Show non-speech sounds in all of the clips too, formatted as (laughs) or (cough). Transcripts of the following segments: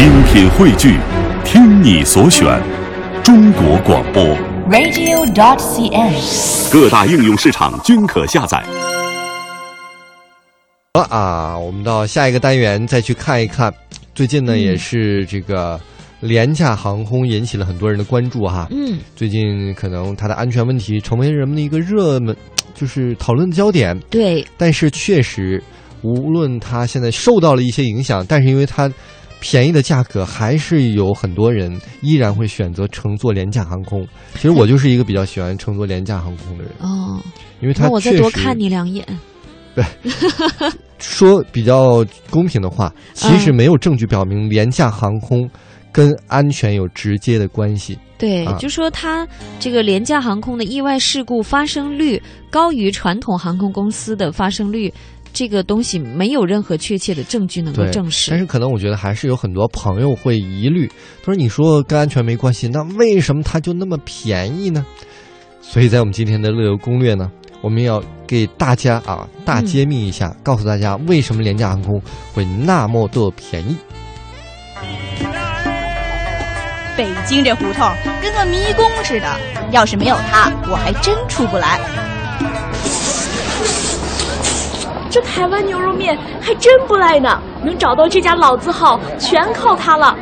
精品汇聚，听你所选，中国广播。radio.cn。各大应用市场均可下载。好了啊，我们到下一个单元再去看一看。最近呢，嗯也是这个廉价航空引起了很多人的关注哈。嗯，最近可能它的安全问题成为人们的一个热门，就是讨论的焦点。对，但是确实，无论它现在受到了一些影响，但是因为它便宜的价格，还是有很多人依然会选择乘坐廉价航空。其实我就是一个比较喜欢乘坐廉价航空的人，哦，因为他那我再多看你两眼。对 (laughs) 说比较公平的话，其实没有证据表明廉价航空跟安全有直接的关系。对，啊就说它这个廉价航空的意外事故发生率高于传统航空公司的发生率，这个东西没有任何确切的证据能够证实。但是可能我觉得还是有很多朋友会疑虑，他说：“你说跟安全没关系，那为什么它就那么便宜呢？”所以在我们今天的乐游攻略呢，我们要给大家啊大揭秘一下，告诉大家为什么廉价航空会那么的便宜。北京这胡同跟个迷宫似的，要是没有它，我还真出不来。这台湾牛肉面还真不赖呢，能找到这家老字号，全靠它了。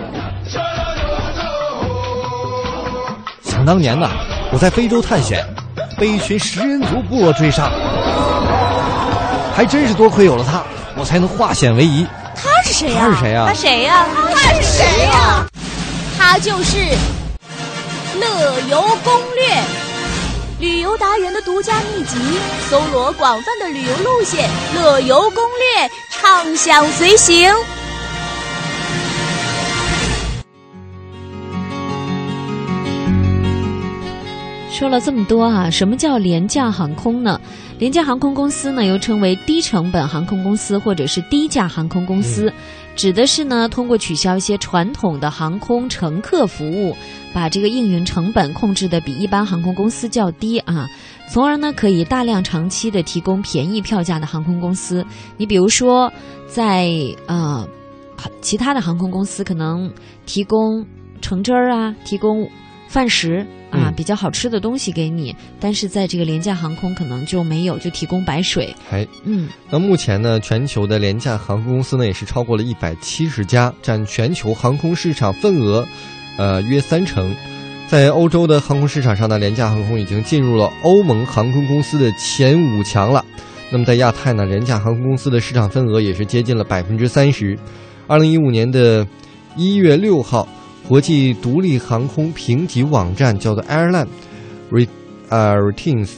想当年呐，我在非洲探险，被一群食人族部落追杀，还真是多亏有了它，我才能化险为夷。他是谁呀、他是谁呀？他谁呀、他是谁呀、他就是乐游攻略，旅游达人的独家秘籍，搜罗广泛的旅游路线，乐游攻略，畅享随行。说了这么多啊，什么叫廉价航空呢？廉价航空公司呢，又称为低成本航空公司或者是低价航空公司，指的是呢通过取消一些传统的航空乘客服务，把这个运营成本控制的比一般航空公司较低啊，从而呢可以大量长期的提供便宜票价的航空公司。你比如说，在呃其他的航空公司可能提供橙汁儿啊，提供饭食啊、嗯比较好吃的东西给你，但是在这个廉价航空可能就没有，就提供白水。哎，嗯，那目前呢，全球的廉价航空公司呢也是超过了一百七十家，占全球航空市场份额，呃约三成。在欧洲的航空市场上呢，廉价航空已经进入了欧盟航空公司的前五强了。那么在亚太呢，廉价航空公司的市场份额也是接近了百分之三十。二零一五年的一月六号，国际独立航空评级网站叫做 Airline Re 呃 Ratings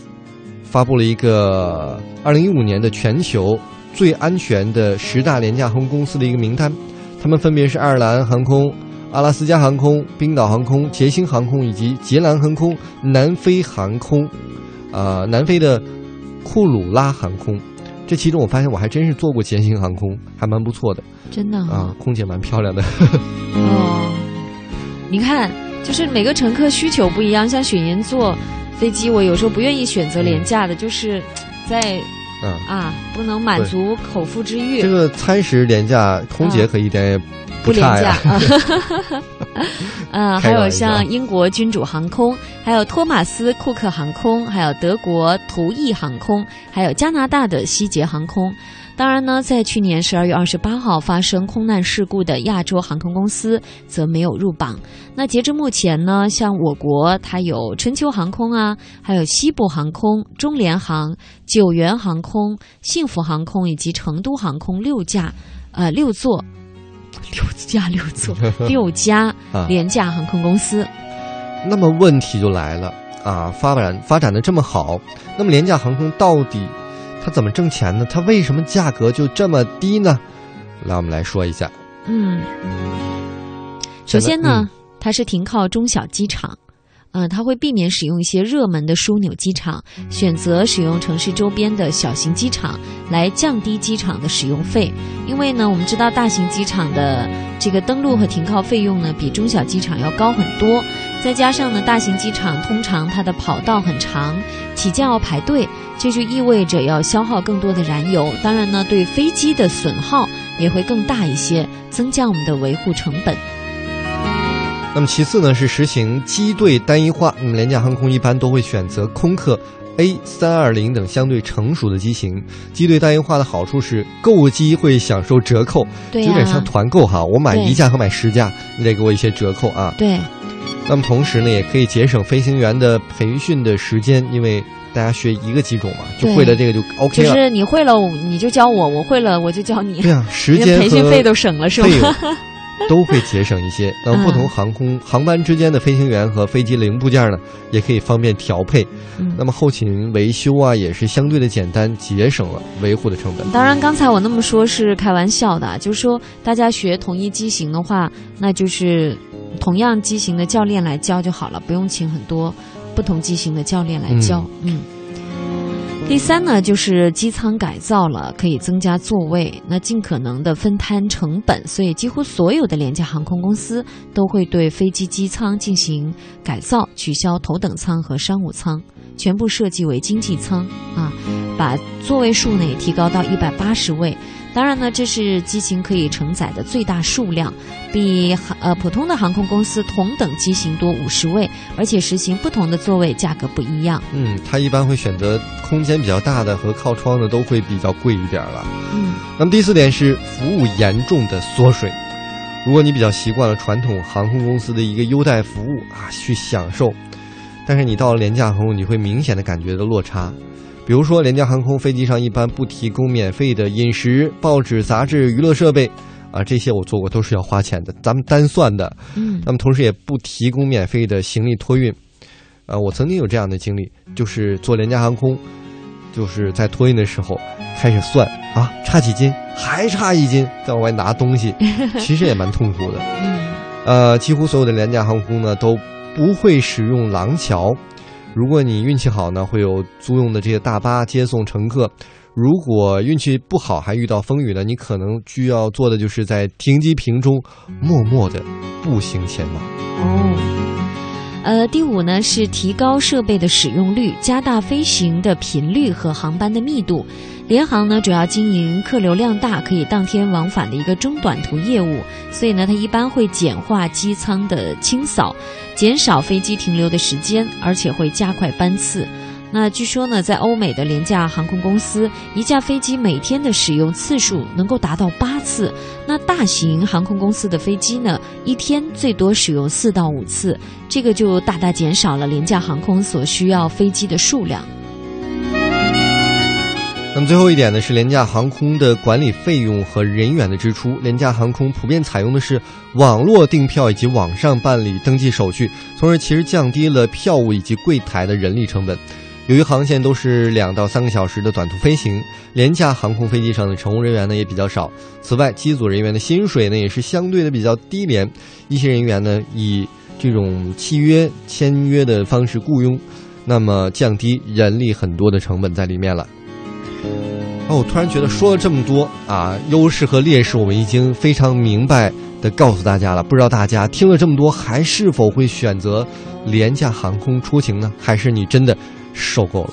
发布了一个二零一五年的全球最安全的十大廉价航空公司的一个名单，他们分别是爱尔兰航空、阿拉斯加航空、冰岛航空、捷星航空以及捷兰航空、南非航空，呃，南非的库鲁拉航空。这其中我发现我还真是坐过捷星航空，还蛮不错的真的啊，空姐蛮漂亮的。哦，你看，就是每个乘客需求不一样，像雪莹坐飞机，我有时候不愿意选择廉价的，就是在嗯，啊不能满足口腹之欲这。个餐食廉价，空姐可一点也不廉价。啊，(laughs) 嗯，还有像英国君主航空，还有托马斯库克航空，还有德国图意航空，还有加拿大的希捷航空。当然呢，在去年十二月二十八号发生空难事故的亚洲航空公司则没有入榜。那截至目前呢，像我国它有春秋航空啊，还有西部航空、中联航、九元航空、幸福航空以及成都航空六架，呃六座。六架六座 (laughs) 六家啊廉价航空公司，那么问题就来了啊，发展发展的这么好，那么廉价航空到底它怎么挣钱呢？它为什么价格就这么低呢？来，我们来说一下。嗯，首先呢，嗯它是停靠中小机场。呃，它会避免使用一些热门的枢纽机场，选择使用城市周边的小型机场，来降低机场的使用费。因为呢，我们知道大型机场的这个登陆和停靠费用呢，比中小机场要高很多。再加上呢，大型机场通常它的跑道很长，起降要排队，这就意味着要消耗更多的燃油。当然呢，对飞机的损耗也会更大一些，增加我们的维护成本。那么其次呢是实行机队单一化，那么廉价航空一般都会选择空客 A 三二零等相对成熟的机型。机队单一化的好处是购机会享受折扣，对有点像，团购哈，我买一架和买十架，你得给我一些折扣啊。对，那么同时呢，也可以节省飞行员的培训的时间，因为大家学一个机种嘛，就会了这个就 OK 了。就是你会了你就教我，我会了我就教你，对啊，时间培训费都省了是费用吗？(laughs) 都会节省一些。那么不同航空航班之间的飞行员和飞机零部件呢，也可以方便调配。嗯那么后勤维修啊，也是相对的简单，节省了维护的成本。当然，刚才我那么说是开玩笑的，就是说大家学同一机型的话，那就是同样机型的教练来教就好了，不用请很多不同机型的教练来教。嗯。第三呢，就是机舱改造了，可以增加座位，那尽可能的分摊成本，所以几乎所有的廉价航空公司都会对飞机机舱进行改造，取消头等舱和商务舱，全部设计为经济舱啊，把座位数呢也提高到一百八十位。当然呢，这是机型可以承载的最大数量，比航呃普通的航空公司同等机型多五十位，而且实行不同的座位价格不一样。嗯，它一般会选择空间比较大的和靠窗的都会比较贵一点了。嗯那么第四点是服务严重的缩水。如果你比较习惯了传统航空公司的一个优待服务啊，去享受，但是你到了廉价航空，你会明显的感觉到落差。比如说，廉价航空飞机上一般不提供免费的饮食、报纸、杂志、娱乐设备，啊，这些我做过都是要花钱的，咱们单算的。嗯那么同时也不提供免费的行李托运。啊，我曾经有这样的经历，就是坐廉价航空，就是在托运的时候开始算啊，差几斤，还差一斤，再往外拿东西，(laughs) 其实也蛮痛苦的。嗯呃，几乎所有的廉价航空呢都不会使用廊桥。如果你运气好呢，会有租用的这些大巴接送乘客；如果运气不好，还遇到风雨呢，你可能需要做的就是在停机坪中默默的步行前往。哦。呃，第五呢是提高设备的使用率，加大飞行的频率和航班的密度。联航呢主要经营客流量大、可以当天往返的一个中短途业务，所以呢它一般会简化机舱的清扫，减少飞机停留的时间，而且会加快班次。那据说呢，在欧美的廉价航空公司，一架飞机每天的使用次数能够达到八次。那大型航空公司的飞机呢，一天最多使用四到五次，这个就大大减少了廉价航空所需要飞机的数量。那么最后一点呢，是廉价航空的管理费用和人员的支出。廉价航空普遍采用的是网络订票以及网上办理登记手续，从而其实降低了票务以及柜台的人力成本。由于航线都是两到三个小时的短途飞行，廉价航空飞机上的乘务人员呢也比较少。此外，机组人员的薪水呢也是相对的比较低廉，一些人员呢以这种契约签约的方式雇佣，那么降低人力很多的成本在里面了。哦，我突然觉得说了这么多啊，优势和劣势我们已经非常明白的告诉大家了。不知道大家听了这么多，还是否会选择廉价航空出行呢？还是你真的受够了？